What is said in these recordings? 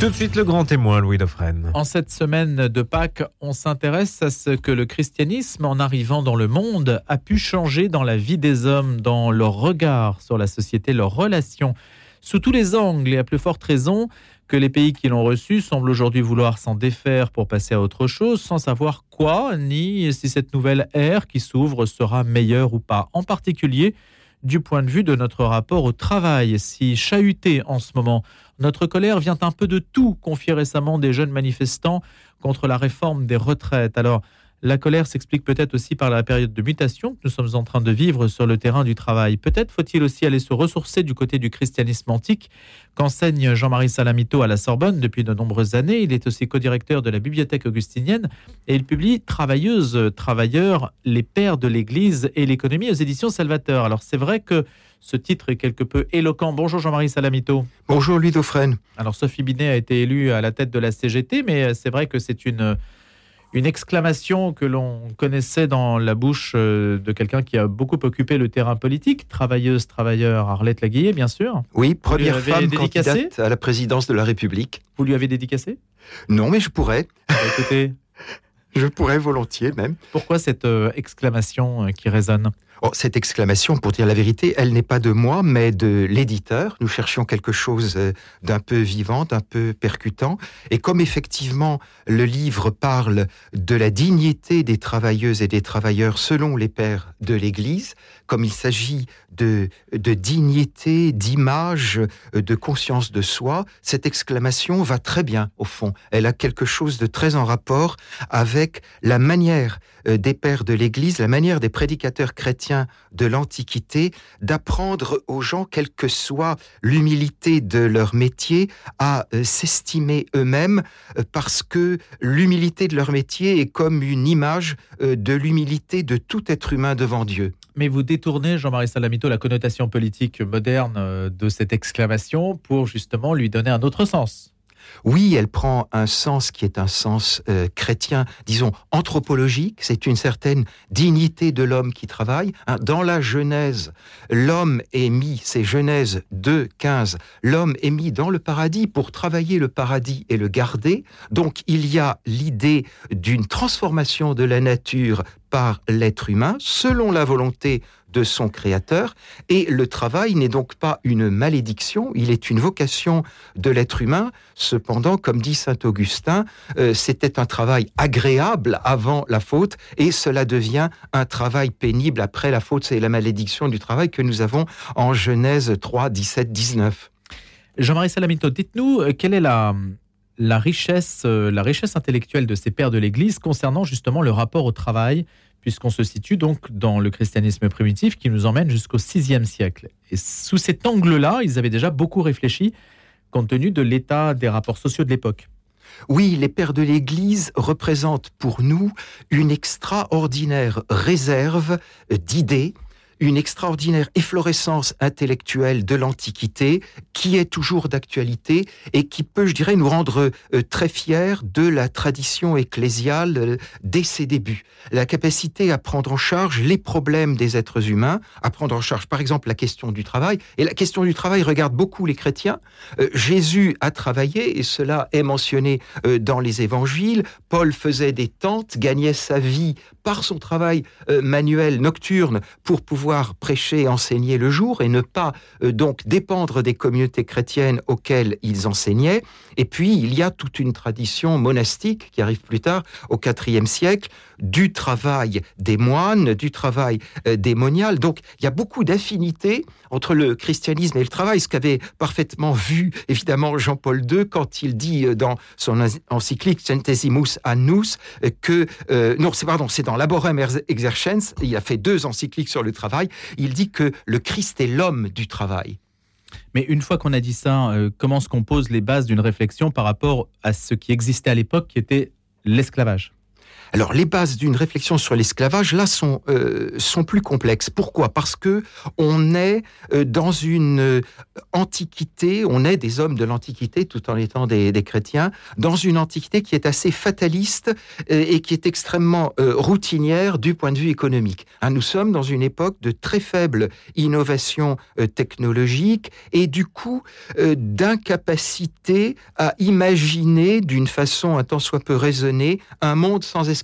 Tout de suite le grand témoin, Louis Dauphren. En cette semaine de Pâques, on s'intéresse à ce que le christianisme, en arrivant dans le monde, a pu changer dans la vie des hommes, dans leur regard sur la société, leurs relations, sous tous les angles et à plus forte raison que les pays qui l'ont reçu semblent aujourd'hui vouloir s'en défaire pour passer à autre chose, sans savoir quoi, ni si cette nouvelle ère qui s'ouvre sera meilleure ou pas. En particulier, du point de vue de notre rapport au travail, si chahuté en ce moment. Notre colère vient un peu de tout, confier récemment des jeunes manifestants contre la réforme des retraites. Alors, la colère s'explique peut-être aussi par la période de mutation que nous sommes en train de vivre sur le terrain du travail. Peut-être faut-il aussi aller se ressourcer du côté du christianisme antique qu'enseigne Jean-Marie Salamito à la Sorbonne depuis de nombreuses années. Il est aussi co-directeur de la bibliothèque augustinienne et il publie Travailleuses, travailleurs, les pères de l'Église et l'économie aux éditions Salvateur. Alors c'est vrai que ce titre est quelque peu éloquent. Bonjour Jean-Marie Salamito. Bonjour Louis Dauphren. Alors Sophie Binet a été élue à la tête de la CGT, mais c'est vrai que c'est une une exclamation que l'on connaissait dans la bouche euh, de quelqu'un qui a beaucoup occupé le terrain politique, travailleuse, travailleur, Arlette Laguillet, bien sûr. Oui, première femme candidate à la présidence de la République. Vous lui avez dédicacé? Non, mais je pourrais. Bah, écoutez, je pourrais volontiers même. Pourquoi cette euh, exclamation euh, qui résonne? Oh, cette exclamation, pour dire la vérité, elle n'est pas de moi, mais de l'éditeur. Nous cherchions quelque chose euh, d'un peu vivant, d'un peu percutant. Et comme effectivement le livre parle de la dignité des travailleuses et des travailleurs selon les pères de l'Église, comme il s'agit de, dignité, d'image, euh, de conscience de soi, cette exclamation va très bien au fond. Elle a quelque chose de très en rapport avec la manière des pères de l'Église, la manière des prédicateurs chrétiens de l'Antiquité d'apprendre aux gens, quelle que soit l'humilité de leur métier, à euh, s'estimer eux-mêmes, euh, parce que l'humilité de leur métier est comme une image de l'humilité de tout être humain devant Dieu. Mais vous détournez, Jean-Marie Salamito, la connotation politique moderne de cette exclamation pour justement lui donner un autre sens. Oui, elle prend un sens qui est un sens euh, chrétien, disons anthropologique. C'est une certaine dignité de l'homme qui travaille. Hein. Dans la Genèse, l'homme est mis, c'est Genèse 2, 15, l'homme est mis dans le paradis pour travailler le paradis et le garder. Donc il y a l'idée d'une transformation de la nature par l'être humain selon la volonté de son créateur. Et le travail n'est donc pas une malédiction, il est une vocation de l'être humain. Cependant, comme dit saint Augustin, euh, c'était un travail agréable avant la faute et cela devient un travail pénible après la faute. C'est la malédiction du travail que nous avons en Genèse 3, 17, 19. Jean-Marie Salamito, dites-nous euh, quelle est la, richesse, euh, la richesse intellectuelle de ces pères de l'Église concernant justement le rapport au travail puisqu'on se situe donc dans le christianisme primitif qui nous emmène jusqu'au VIe siècle. Et sous cet angle-là, ils avaient déjà beaucoup réfléchi compte tenu de l'état des rapports sociaux de l'époque. Oui, les pères de l'Église représentent pour nous une extraordinaire réserve d'idées, une extraordinaire efflorescence intellectuelle de l'Antiquité qui est toujours d'actualité et qui peut, je dirais, nous rendre euh, très fiers de la tradition ecclésiale euh, dès ses débuts. La capacité à prendre en charge les problèmes des êtres humains, à prendre en charge par exemple la question du travail. Et la question du travail regarde beaucoup les chrétiens. Euh, Jésus a travaillé et cela est mentionné dans les évangiles. Paul faisait des tentes, gagnait sa vie par son travail manuel nocturne pour pouvoir prêcher et enseigner le jour et ne pas euh, donc dépendre des communautés chrétiennes auxquelles ils enseignaient. Et puis, il y a toute une tradition monastique qui arrive plus tard, au IVe siècle, du travail des moines, du travail euh, démonial. Donc, il y a beaucoup d'affinités entre le christianisme et le travail, ce qu'avait parfaitement vu, évidemment, Jean-Paul II quand il dit euh, dans son encyclique Centesimus Annus que, non, c'est pardon, c'est dans Laborem Exercens, il a fait deux encycliques sur le travail, il dit que le Christ est l'homme du travail. Mais une fois qu'on a dit ça, euh, comment se composent les bases d'une réflexion par rapport à ce qui existait à l'époque, qui était l'esclavage? Alors les bases d'une réflexion sur l'esclavage là sont euh, sont plus complexes. Pourquoi? Parce que on est euh, dans une euh, antiquité, on est des hommes de l'antiquité tout en étant des, chrétiens, dans une antiquité qui est assez fataliste et qui est extrêmement routinière du point de vue économique. Hein, nous sommes dans une époque de très faible innovation technologique et du coup d'incapacité à imaginer d'une façon un tant soit peu raisonnée un monde sans esclavage.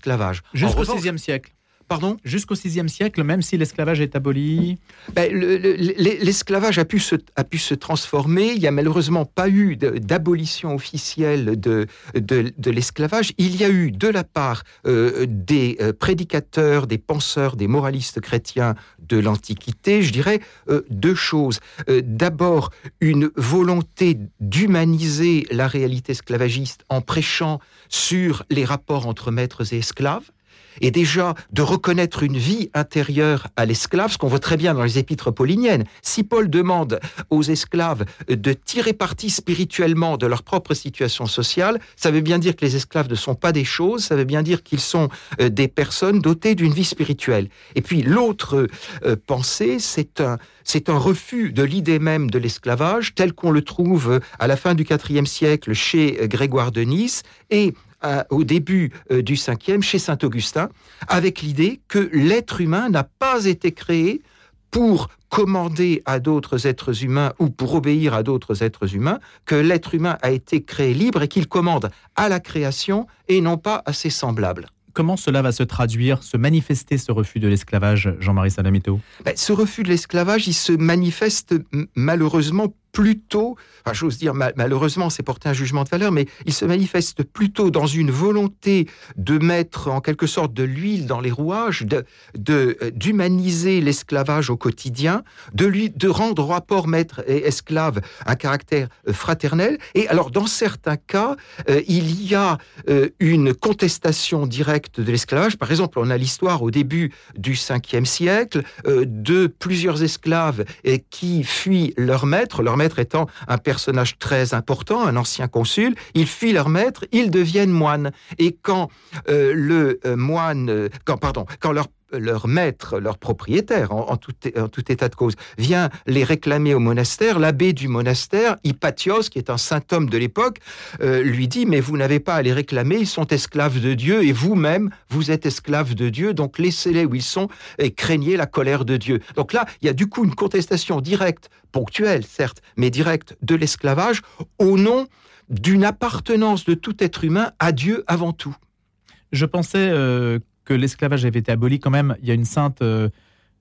Jusqu'au VIe siècle. Pardon Jusqu'au VIe siècle, même si l'esclavage est aboli ben, L'esclavage a, pu se, a pu se transformer. Il n'y a malheureusement pas eu d'abolition officielle de, de, de l'esclavage. Il y a eu de la part euh, des euh, prédicateurs, des penseurs, des moralistes chrétiens de l'Antiquité, je dirais euh, deux choses. D'abord, une volonté d'humaniser la réalité esclavagiste en prêchant sur les rapports entre maîtres et esclaves et déjà de reconnaître une vie intérieure à l'esclave, ce qu'on voit très bien dans les épîtres pauliniennes. Si Paul demande aux esclaves de tirer parti spirituellement de leur propre situation sociale, ça veut bien dire que les esclaves ne sont pas des choses, ça veut bien dire qu'ils sont euh, des personnes dotées d'une vie spirituelle. Et puis l'autre euh, pensée, c'est un, c'est un refus de l'idée même de l'esclavage tel qu'on le trouve à la fin du IVe siècle chez euh, Grégoire de Nice et au début euh, du 5e chez Saint Augustin, avec l'idée que l'être humain n'a pas été créé pour commander à d'autres êtres humains ou pour obéir à d'autres êtres humains, que l'être humain a été créé libre et qu'il commande à la création et non pas à ses semblables. Comment cela va se traduire, se manifester, ce refus de l'esclavage, Jean-Marie Salamito? Ben, Ce refus de l'esclavage, il se manifeste malheureusement plutôt, enfin, j'ose dire malheureusement, c'est porter un jugement de valeur, mais il se manifeste plutôt dans une volonté de mettre en quelque sorte de l'huile dans les rouages, de euh, d'humaniser l'esclavage au quotidien, de lui de rendre rapport maître et esclave un caractère euh, fraternel. Et alors, dans certains cas, euh, il y a une contestation directe de l'esclavage. Par exemple, on a l'histoire au début du 5e siècle de plusieurs esclaves qui fuient leur maître, leur maître étant un personnage très important, un ancien consul, ils fuient leur maître, ils deviennent moines. Et quand euh, le euh, moine, euh, quand pardon, quand leur leur maître, leur propriétaire, en, tout, état de cause, vient les réclamer au monastère, l'abbé du monastère, Hypatios, qui est un saint homme de l'époque, euh, lui dit, mais vous n'avez pas à les réclamer, ils sont esclaves de Dieu, et vous-même, vous êtes esclaves de Dieu, donc laissez-les où ils sont, et craignez la colère de Dieu. Donc là, il y a du coup une contestation directe, ponctuelle certes, mais directe de l'esclavage, au nom d'une appartenance de tout être humain à Dieu avant tout. Je pensais euh, que l'esclavage avait été aboli quand même. Il y a une sainte euh,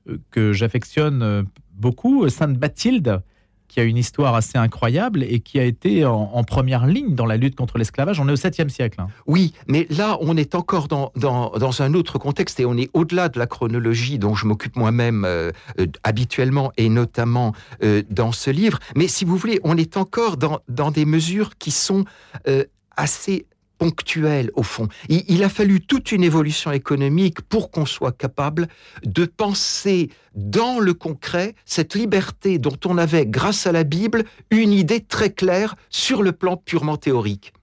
euh, que j'affectionne euh, beaucoup, Sainte Bathilde, qui a une histoire assez incroyable et qui a été en, première ligne dans la lutte contre l'esclavage. On est au 7e siècle. Hein. Oui, mais là, on est encore dans, dans, un autre contexte et on est au-delà de la chronologie dont je m'occupe moi-même habituellement et notamment dans ce livre. Mais si vous voulez, on est encore dans, dans des mesures qui sont assez ponctuel au fond. Il, a fallu toute une évolution économique pour qu'on soit capable de penser dans le concret cette liberté dont on avait, grâce à la Bible, une idée très claire sur le plan purement théorique.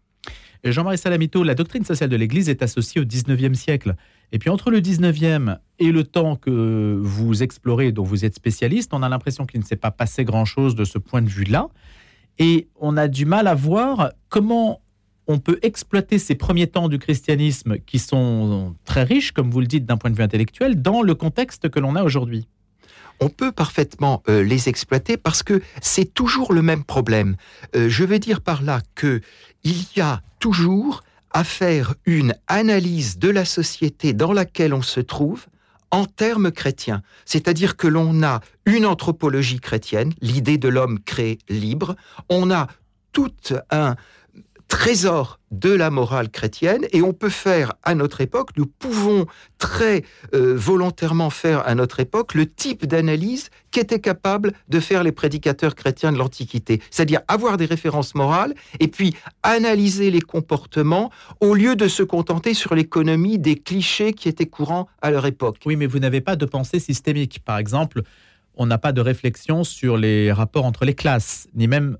Jean-Marie Salamito, la doctrine sociale de l'Église est associée au 19e siècle. Et puis entre le 19e et le temps que vous explorez, dont vous êtes spécialiste, on a l'impression qu'il ne s'est pas passé grand-chose de ce point de vue-là. Et on a du mal à voir comment on peut exploiter ces premiers temps du christianisme qui sont très riches, comme vous le dites d'un point de vue intellectuel, dans le contexte que l'on a aujourd'hui on peut parfaitement euh, les exploiter parce que c'est toujours le même problème. Euh, je veux dire par là que il y a toujours à faire une analyse de la société dans laquelle on se trouve en termes chrétiens. C'est-à-dire que l'on a une anthropologie chrétienne, l'idée de l'homme créé libre, on a tout un trésor de la morale chrétienne et on peut faire à notre époque, nous pouvons très euh, volontairement faire à notre époque le type d'analyse qu'étaient capables de faire les prédicateurs chrétiens de l'Antiquité, c'est-à-dire avoir des références morales et puis analyser les comportements au lieu de se contenter sur l'économie des clichés qui étaient courants à leur époque. Oui, mais vous n'avez pas de pensée systémique. Par exemple, on n'a pas de réflexion sur les rapports entre les classes, ni même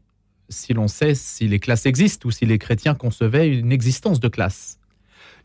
si l'on sait si les classes existent ou si les chrétiens concevaient une existence de classe.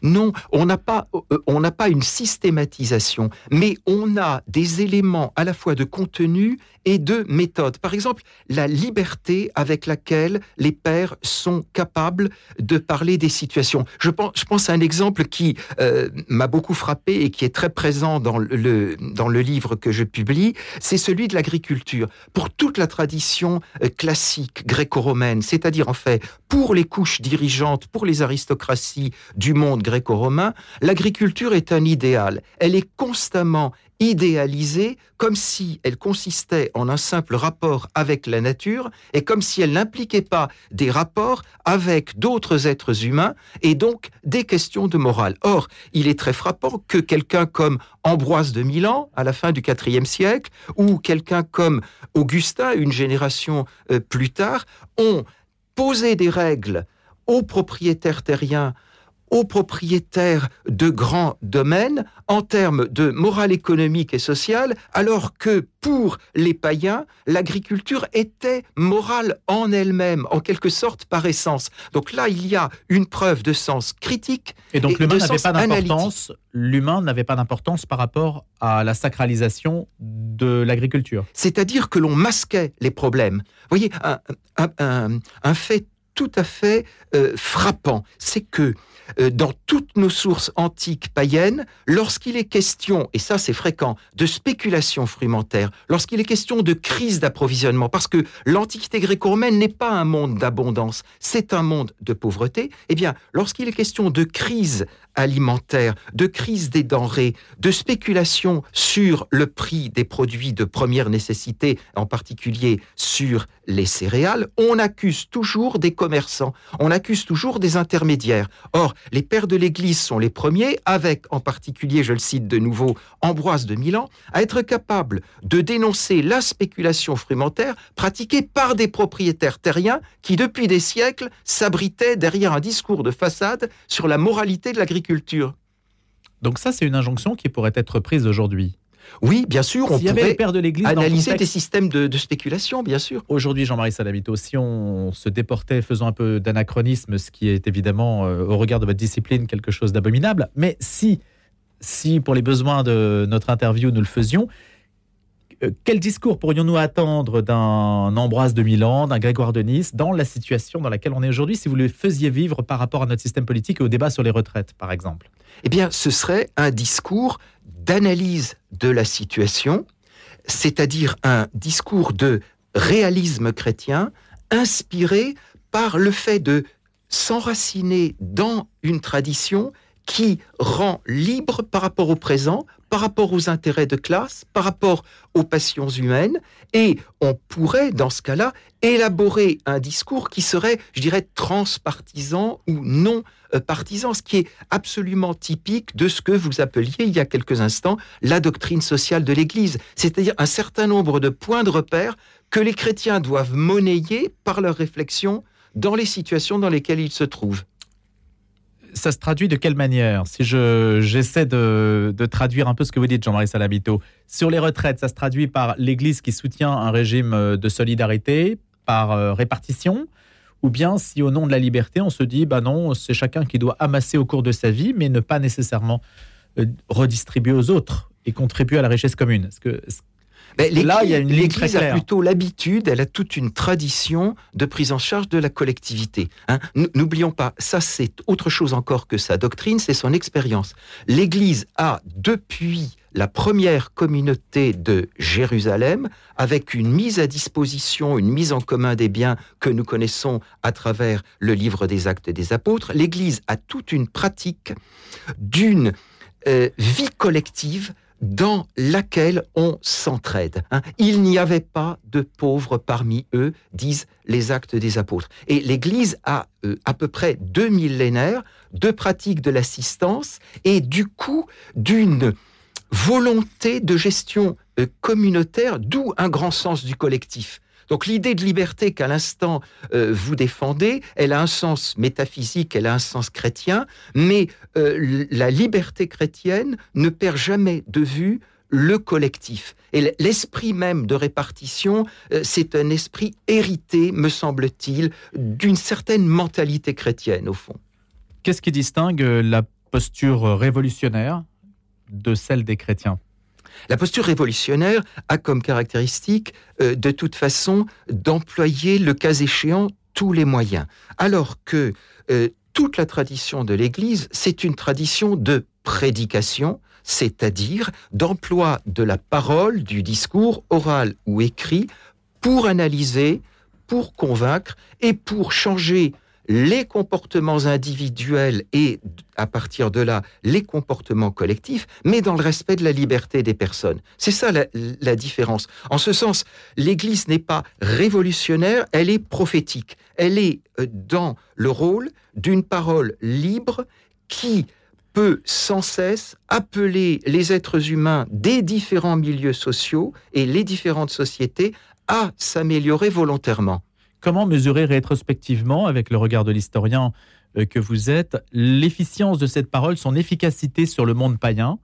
Non, on n'a pas, euh, pas une systématisation, mais on a des éléments à la fois de contenu et de méthode. Par exemple, la liberté avec laquelle les pères sont capables de parler des situations. Je pense, je pense à un exemple qui euh, m'a beaucoup frappé et qui est très présent dans le, dans le livre que je publie, c'est celui de l'agriculture. Pour toute la tradition euh, classique gréco-romaine, c'est-à-dire en fait pour les couches dirigeantes, pour les aristocraties du monde gréco-romain, l'agriculture est un idéal. Elle est constamment idéalisée comme si elle consistait en un simple rapport avec la nature et comme si elle n'impliquait pas des rapports avec d'autres êtres humains et donc des questions de morale. Or, il est très frappant que quelqu'un comme Ambroise de Milan, à la fin du IVe siècle, ou quelqu'un comme Augustin, une génération euh, plus tard, ont posé des règles aux propriétaires terriens aux propriétaires de grands domaines en termes de morale économique et sociale, alors que pour les païens, l'agriculture était morale en elle-même, en quelque sorte par essence. Donc là, il y a une preuve de sens critique. Et donc l'humain n'avait pas d'importance. L'humain n'avait pas d'importance par rapport à la sacralisation de l'agriculture. C'est-à-dire que l'on masquait les problèmes. Vous voyez, un, fait tout à fait euh, frappant, c'est que euh, dans toutes nos sources antiques païennes, lorsqu'il est question, et ça c'est fréquent, de spéculation frumentaire, lorsqu'il est question de crise d'approvisionnement, parce que l'Antiquité gréco-romaine n'est pas un monde d'abondance, c'est un monde de pauvreté, eh bien, lorsqu'il est question de crise alimentaire, de crise des denrées, de spéculation sur le prix des produits de première nécessité, en particulier sur les céréales, on accuse toujours des commerçants, on accuse toujours des intermédiaires. Or, les pères de l'Église sont les premiers, avec en particulier, je le cite de nouveau, Ambroise de Milan, à être capables de dénoncer la spéculation frumentaire pratiquée par des propriétaires terriens qui, depuis des siècles, s'abritaient derrière un discours de façade sur la moralité de l'agriculture. Donc ça, c'est une injonction qui pourrait être prise aujourd'hui. Oui, bien sûr, on pourrait de analyser des systèmes de, spéculation, bien sûr. Aujourd'hui, Jean-Marie Salamito, si on se déportait, faisant un peu d'anachronisme, ce qui est évidemment, euh, au regard de votre discipline, quelque chose d'abominable, mais si, si, pour les besoins de notre interview, nous le faisions, euh, quel discours pourrions-nous attendre d'un Ambroise de Milan, d'un Grégoire de Nice, dans la situation dans laquelle on est aujourd'hui, si vous le faisiez vivre par rapport à notre système politique et au débat sur les retraites, par exemple? Eh bien, ce serait un discours d'analyse de la situation, c'est-à-dire un discours de réalisme chrétien inspiré par le fait de s'enraciner dans une tradition qui rend libre par rapport au présent, par rapport aux intérêts de classe, par rapport aux passions humaines, et on pourrait, dans ce cas-là, élaborer un discours qui serait, je dirais, transpartisan ou non euh, partisan, ce qui est absolument typique de ce que vous appeliez il y a quelques instants la doctrine sociale de l'Église, c'est-à-dire un certain nombre de points de repère que les chrétiens doivent monnayer par leur réflexion dans les situations dans lesquelles ils se trouvent. Ça se traduit de quelle manière? Si je j'essaie de, traduire un peu ce que vous dites, Jean-Marie Salabito, sur les retraites, ça se traduit par l'Église qui soutient un régime de solidarité par euh, répartition, ou bien si au nom de la liberté, on se dit, bah non, c'est chacun qui doit amasser au cours de sa vie, mais ne pas nécessairement euh, redistribuer aux autres et contribuer à la richesse commune. que là, il y a une L'Église a plutôt l'habitude, elle a toute une tradition de prise en charge de la collectivité. Hein. N'oublions pas, ça c'est autre chose encore que sa doctrine, c'est son expérience. L'Église a, depuis la première communauté de Jérusalem, avec une mise à disposition, une mise en commun des biens que nous connaissons à travers le livre des actes des apôtres, l'Église a toute une pratique d'une euh, vie collective dans laquelle on s'entraide. Hein. Il n'y avait pas de pauvres parmi eux, disent les actes des apôtres. Et l'Église a euh, à peu près deux millénaires de pratique de l'assistance et du coup d'une volonté de gestion euh, communautaire, d'où un grand sens du collectif. Donc l'idée de liberté qu'à l'instant euh, vous défendez, elle a un sens métaphysique, elle a un sens chrétien, mais euh, la liberté chrétienne ne perd jamais de vue le collectif. Et l'esprit même de répartition, c'est un esprit hérité, me semble-t-il, d'une certaine mentalité chrétienne, au fond. Qu'est-ce qui distingue la posture révolutionnaire de celle des chrétiens la posture révolutionnaire a comme caractéristique, euh, de toute façon, d'employer, le cas échéant, tous les moyens. Alors que euh, toute la tradition de l'Église, c'est une tradition de prédication, c'est-à-dire d'emploi de la parole, du discours oral ou écrit, pour analyser, pour convaincre et pour changer les comportements individuels et, à partir de là, les comportements collectifs, mais dans le respect de la liberté des personnes. C'est ça la, différence. En ce sens, l'Église n'est pas révolutionnaire, elle est prophétique. Elle est euh, dans le rôle d'une parole libre qui peut sans cesse appeler les êtres humains des différents milieux sociaux et les différentes sociétés à s'améliorer volontairement. Comment mesurer rétrospectivement, avec le regard de l'historien euh, que vous êtes, l'efficience de cette parole, son efficacité sur le monde païen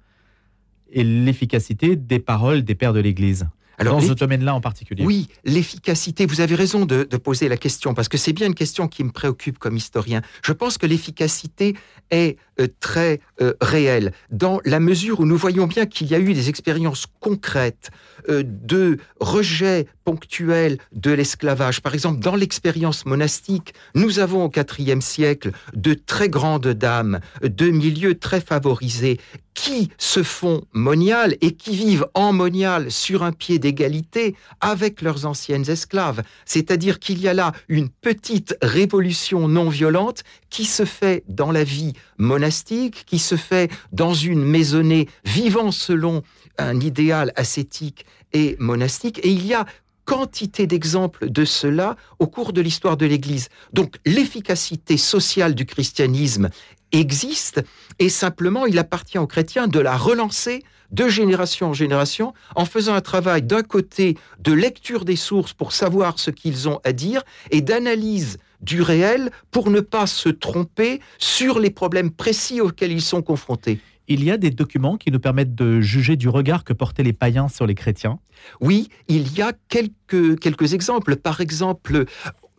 et l'efficacité des paroles des pères de l'Église alors, dans ce domaine-là en particulier? Oui, l'efficacité, vous avez raison de, poser la question, parce que c'est bien une question qui me préoccupe comme historien. Je pense que l'efficacité est euh, très euh, réelle, dans la mesure où nous voyons bien qu'il y a eu des expériences concrètes euh, de rejet ponctuel de l'esclavage. Par exemple, dans l'expérience monastique, nous avons au IVe siècle de très grandes dames de milieux très favorisés qui se font moniales et qui vivent en monial sur un pied d'égalité avec leurs anciennes esclaves. C'est-à-dire qu'il y a là une petite révolution non violente qui se fait dans la vie monastique, qui se fait dans une maisonnée vivant selon un idéal ascétique et monastique. Et il y a quantité d'exemples de cela au cours de l'histoire de l'Église. Donc l'efficacité sociale du christianisme existe et simplement il appartient aux chrétiens de la relancer de génération en génération en faisant un travail d'un côté de lecture des sources pour savoir ce qu'ils ont à dire et d'analyse du réel pour ne pas se tromper sur les problèmes précis auxquels ils sont confrontés. Il y a des documents qui nous permettent de juger du regard que portaient les païens sur les chrétiens? Oui, il y a quelques, exemples. Par exemple,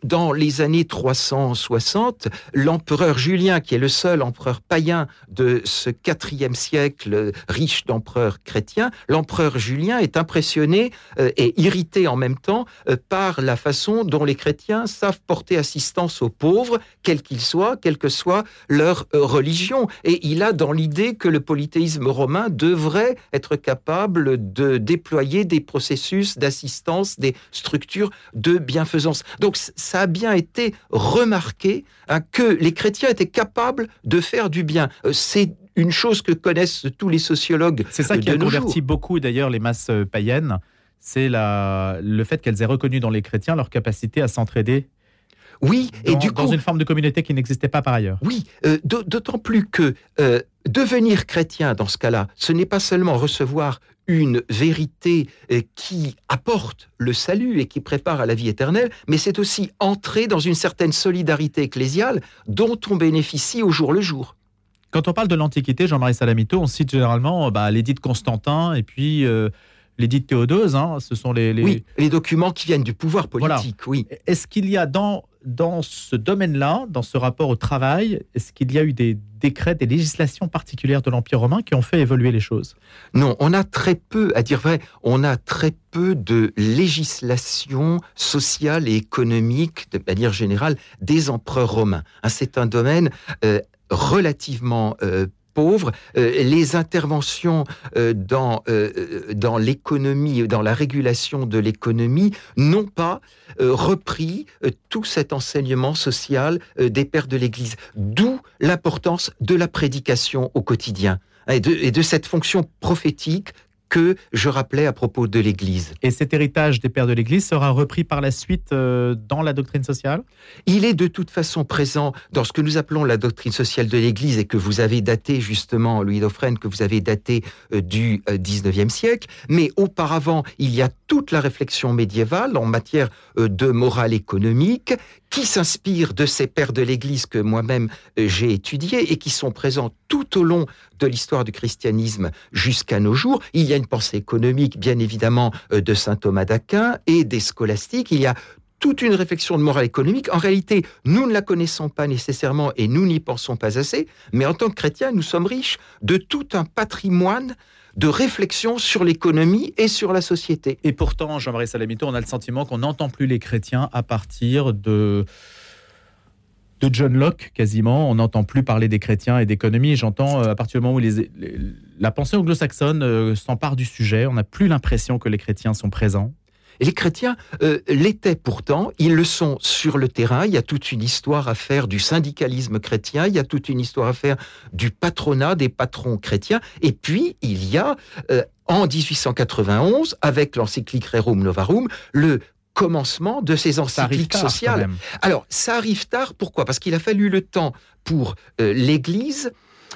dans les années 360, l'empereur Julien, qui est le seul empereur païen de ce quatrième siècle riche d'empereurs chrétiens, l'empereur Julien est impressionné euh, et irrité en même temps euh, par la façon dont les chrétiens savent porter assistance aux pauvres, quels qu'ils soient, quelle que soit leur euh, religion. Et il a dans l'idée que le polythéisme romain devrait être capable de déployer des processus d'assistance, des structures de bienfaisance. Donc ça a bien été remarqué hein, que les chrétiens étaient capables de faire du bien. Euh, c'est une chose que connaissent tous les sociologues. C'est ça qui a converti beaucoup d'ailleurs les masses euh, païennes. C'est le fait qu'elles aient reconnu dans les chrétiens leur capacité à s'entraider oui, et du coup, dans une forme de communauté qui n'existait pas par ailleurs. Oui, euh, d'autant plus que devenir chrétien dans ce cas-là, ce n'est pas seulement recevoir une vérité euh, qui apporte le salut et qui prépare à la vie éternelle, mais c'est aussi entrer dans une certaine solidarité ecclésiale dont on bénéficie au jour le jour. Quand on parle de l'Antiquité, Jean-Marie Salamito, on cite généralement bah, l'édit de Constantin et puis euh, l'édit de Théodose. Hein, ce sont les, Oui, les documents qui viennent du pouvoir politique, oui. Est-ce qu'il y a dans dans ce domaine-là, dans ce rapport au travail, est-ce qu'il y a eu des décrets, des législations particulières de l'Empire romain qui ont fait évoluer les choses? Non, on a très peu, à dire vrai, on a très peu de législation sociale et économique, de manière générale, des empereurs romains. Hein, c'est un domaine euh, relativement euh, pauvres, euh, les interventions euh, dans, euh, dans l'économie, dans la régulation de l'économie, n'ont pas repris tout cet enseignement social des pères de l'Église. D'où l'importance de la prédication au quotidien de, et de cette fonction prophétique que je rappelais à propos de l'Église. Et cet héritage des pères de l'Église sera repris par la suite euh, dans la doctrine sociale? Il est de toute façon présent dans ce que nous appelons la doctrine sociale de l'Église et que vous avez daté justement, Louis Dauphren, que vous avez daté euh, du 19e euh, siècle. Mais auparavant, il y a toute la réflexion médiévale en matière de morale économique qui s'inspire de ces pères de l'Église que moi-même j'ai étudiés et qui sont présents tout au long de l'histoire du christianisme jusqu'à nos jours. Il y a une pensée économique, bien évidemment, euh, de saint Thomas d'Aquin et des scolastiques. Il y a toute une réflexion de morale économique. En réalité, nous ne la connaissons pas nécessairement et nous n'y pensons pas assez, mais en tant que chrétiens, nous sommes riches de tout un patrimoine de réflexion sur l'économie et sur la société. Et pourtant, Jean-Marie Salamito, on a le sentiment qu'on n'entend plus les chrétiens à partir de de John Locke quasiment. On n'entend plus parler des chrétiens et d'économie. J'entends euh, à partir du moment où la pensée anglo-saxonne euh, s'empare du sujet, on n'a plus l'impression que les chrétiens sont présents. Et les chrétiens euh, l'étaient pourtant, ils le sont sur le terrain, il y a toute une histoire à faire du syndicalisme chrétien, il y a toute une histoire à faire du patronat des patrons chrétiens, et puis il y a euh, en 1891, avec l'encyclique Rerum Novarum, le commencement de ces encycliques sociales. Alors, ça arrive tard, pourquoi? Parce qu'il a fallu le temps pour euh, l'Église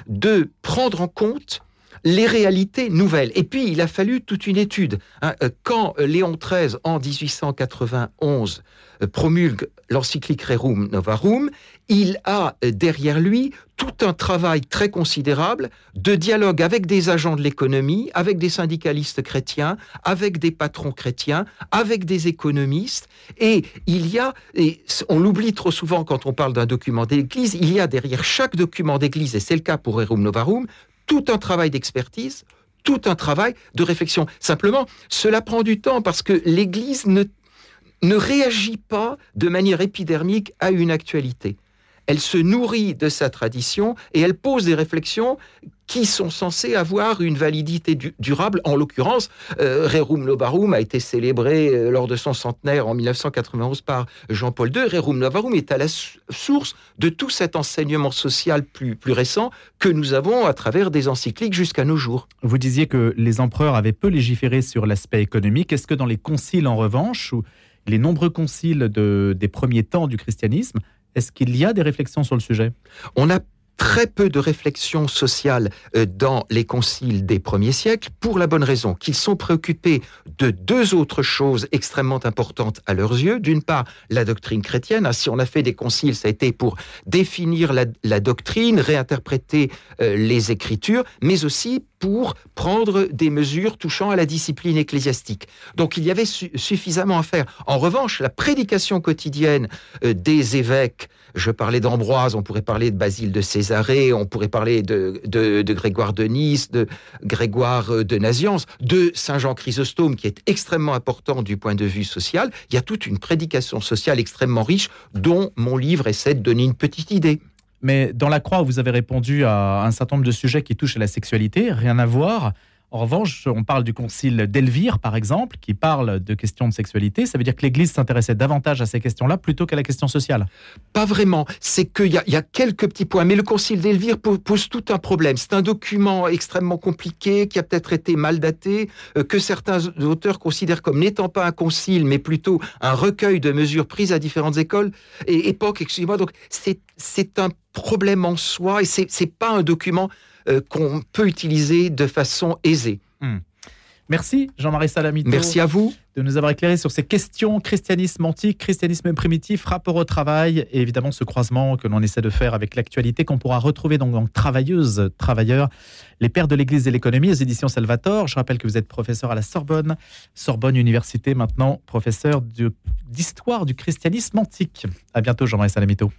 de prendre en compte les réalités nouvelles. Et puis, il a fallu toute une étude. Hein. Euh, quand euh, Léon XIII, en 1891, euh, promulgue l'encyclique Rerum Novarum, il a derrière lui tout un travail très considérable de dialogue avec des agents de l'économie, avec des syndicalistes chrétiens, avec des patrons chrétiens, avec des économistes. Et il y a, et on l'oublie trop souvent quand on parle d'un document d'Église, il y a derrière chaque document d'Église, et c'est le cas pour Rerum Novarum, tout un travail d'expertise, tout un travail de réflexion. Simplement, cela prend du temps parce que l'Église ne, ne réagit pas de manière épidermique à une actualité elle se nourrit de sa tradition et elle pose des réflexions qui sont censées avoir une validité durable. En l'occurrence, euh, Rerum Novarum a été célébré euh, lors de son centenaire en 1991 par Jean-Paul II. Rerum Novarum est à la source de tout cet enseignement social plus, récent que nous avons à travers des encycliques jusqu'à nos jours. Vous disiez que les empereurs avaient peu légiféré sur l'aspect économique. Est-ce que dans les conciles, en revanche, ou les nombreux conciles de, des premiers temps du christianisme, est-ce qu'il y a des réflexions sur le sujet? On a très peu de réflexions sociales euh, dans les conciles des premiers siècles, pour la bonne raison qu'ils sont préoccupés de deux autres choses extrêmement importantes à leurs yeux. D'une part, la doctrine chrétienne. Ah, si on a fait des conciles, ça a été pour définir la, doctrine, réinterpréter euh, les écritures, mais aussi pour prendre des mesures touchant à la discipline ecclésiastique. Donc il y avait suffisamment à faire. En revanche, la prédication quotidienne euh, des évêques, je parlais d'Ambroise, on pourrait parler de Basile de Césarée, on pourrait parler de, de, Grégoire de Nice, de Grégoire euh, de Naziance, de Saint Jean Chrysostome, qui est extrêmement important du point de vue social. Il y a toute une prédication sociale extrêmement riche dont mon livre essaie de donner une petite idée. Mais dans la croix, vous avez répondu à un certain nombre de sujets qui touchent à la sexualité, rien à voir. En revanche, on parle du concile d'Elvire, par exemple, qui parle de questions de sexualité. Ça veut dire que l'Église s'intéressait davantage à ces questions-là plutôt qu'à la question sociale Pas vraiment. C'est qu'il y, y, a quelques petits points. Mais le concile d'Elvire pose, tout un problème. C'est un document extrêmement compliqué, qui a peut-être été mal daté, euh, que certains auteurs considèrent comme n'étant pas un concile, mais plutôt un recueil de mesures prises à différentes écoles et époques. Excusez-moi. Donc, c'est un problème en soi et c'est pas un document euh, qu'on peut utiliser de façon aisée. Hmm. Merci Jean-Marie Salamito. Merci à vous. De nous avoir éclairé sur ces questions christianisme antique, christianisme primitif, rapport au travail et évidemment ce croisement que l'on essaie de faire avec l'actualité qu'on pourra retrouver donc dans Travailleuses, Travailleurs, les pères de l'Église et l'économie aux éditions Salvator. Je rappelle que vous êtes professeur à la Sorbonne, Sorbonne Université maintenant, professeur d'histoire du christianisme antique. À bientôt Jean-Marie Salamito.